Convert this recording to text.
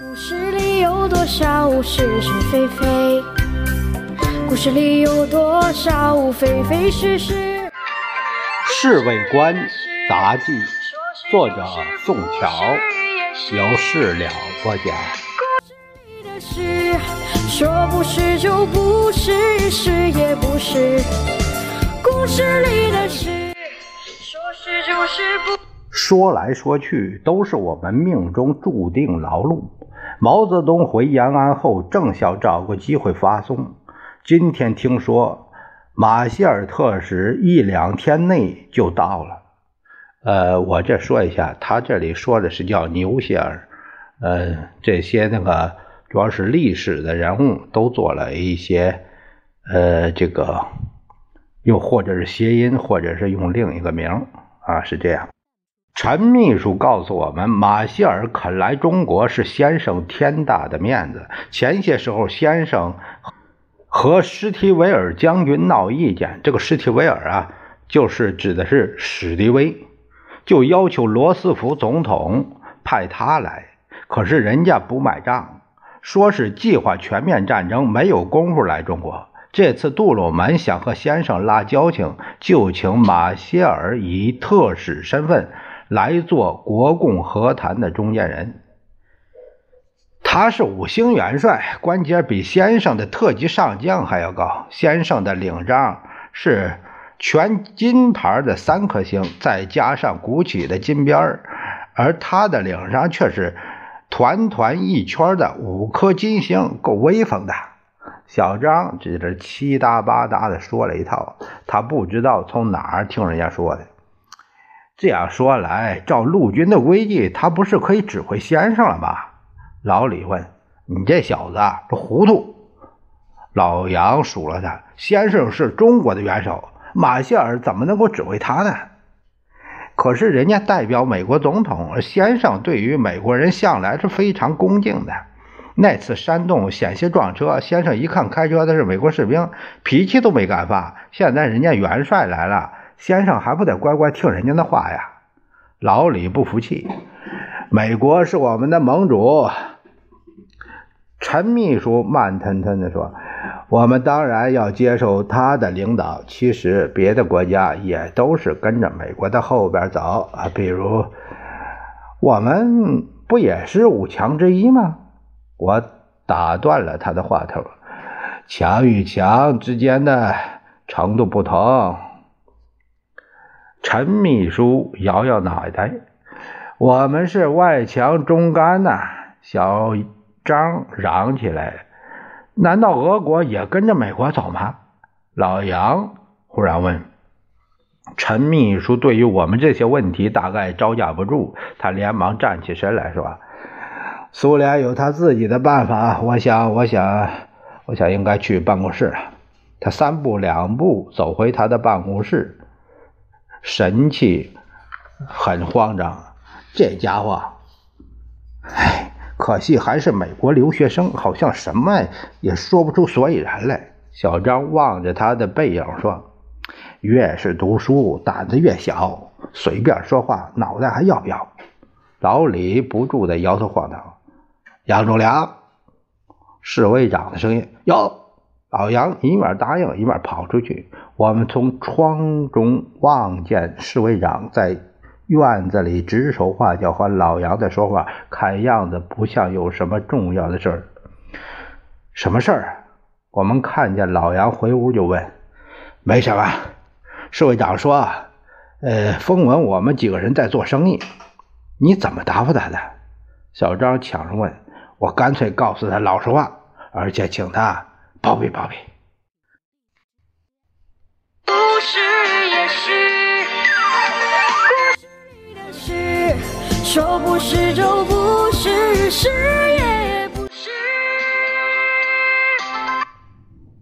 故事里有多少是是非非？故事里有多少非非是是？《侍卫官杂记》，作者宋乔，由事了播讲。故事里的事，说不是就不是，是也不是。故事里的事，说是就是不。说来说去，都是我们命中注定劳碌。毛泽东回延安后，正想找个机会发送。今天听说马歇尔特使一两天内就到了。呃，我这说一下，他这里说的是叫牛歇尔。呃，这些那个主要是历史的人物都做了一些，呃，这个又或者是谐音，或者是用另一个名啊，是这样。陈秘书告诉我们，马歇尔肯来中国是先生天大的面子。前些时候，先生和施提维尔将军闹意见，这个施提维尔啊，就是指的是史迪威，就要求罗斯福总统派他来。可是人家不买账，说是计划全面战争，没有功夫来中国。这次杜鲁门想和先生拉交情，就请马歇尔以特使身份。来做国共和谈的中间人，他是五星元帅，官阶比先生的特级上将还要高。先生的领章是全金牌的三颗星，再加上鼓起的金边儿，而他的领章却是团团一圈的五颗金星，够威风的。小张这是七搭八搭的说了一套，他不知道从哪儿听人家说的。这样说来，照陆军的规矩，他不是可以指挥先生了吗？老李问：“你这小子这糊涂。”老杨数了他：“先生是中国的元首，马歇尔怎么能够指挥他呢？可是人家代表美国总统，先生对于美国人向来是非常恭敬的。那次山洞险些撞车，先生一看开车的是美国士兵，脾气都没敢发。现在人家元帅来了。”先生还不得乖乖听人家的话呀？老李不服气。美国是我们的盟主。陈秘书慢吞吞地说：“我们当然要接受他的领导。其实别的国家也都是跟着美国的后边走啊。比如，我们不也是五强之一吗？”我打断了他的话头：“强与强之间的程度不同。”陈秘书摇摇脑袋：“我们是外强中干呐！”小张嚷起来：“难道俄国也跟着美国走吗？”老杨忽然问：“陈秘书对于我们这些问题大概招架不住，他连忙站起身来说：‘苏联有他自己的办法，我想，我想，我想应该去办公室。’他三步两步走回他的办公室。”神气很慌张，这家伙，唉，可惜还是美国留学生，好像什么也说不出所以然来。小张望着他的背影说：“越是读书，胆子越小，随便说话，脑袋还要不要？”老李不住的摇头晃脑。杨忠良，侍卫长的声音有。老杨一面答应，一面跑出去。我们从窗中望见侍卫长在院子里指手画脚和老杨在说话，看样子不像有什么重要的事儿。什么事儿？我们看见老杨回屋就问：“没什么。”侍卫长说：“呃，风闻我们几个人在做生意。”你怎么答复他的？小张抢着问。我干脆告诉他老实话，而且请他。宝贝，宝贝。不是也是，故事里的事，说不是就不是，是。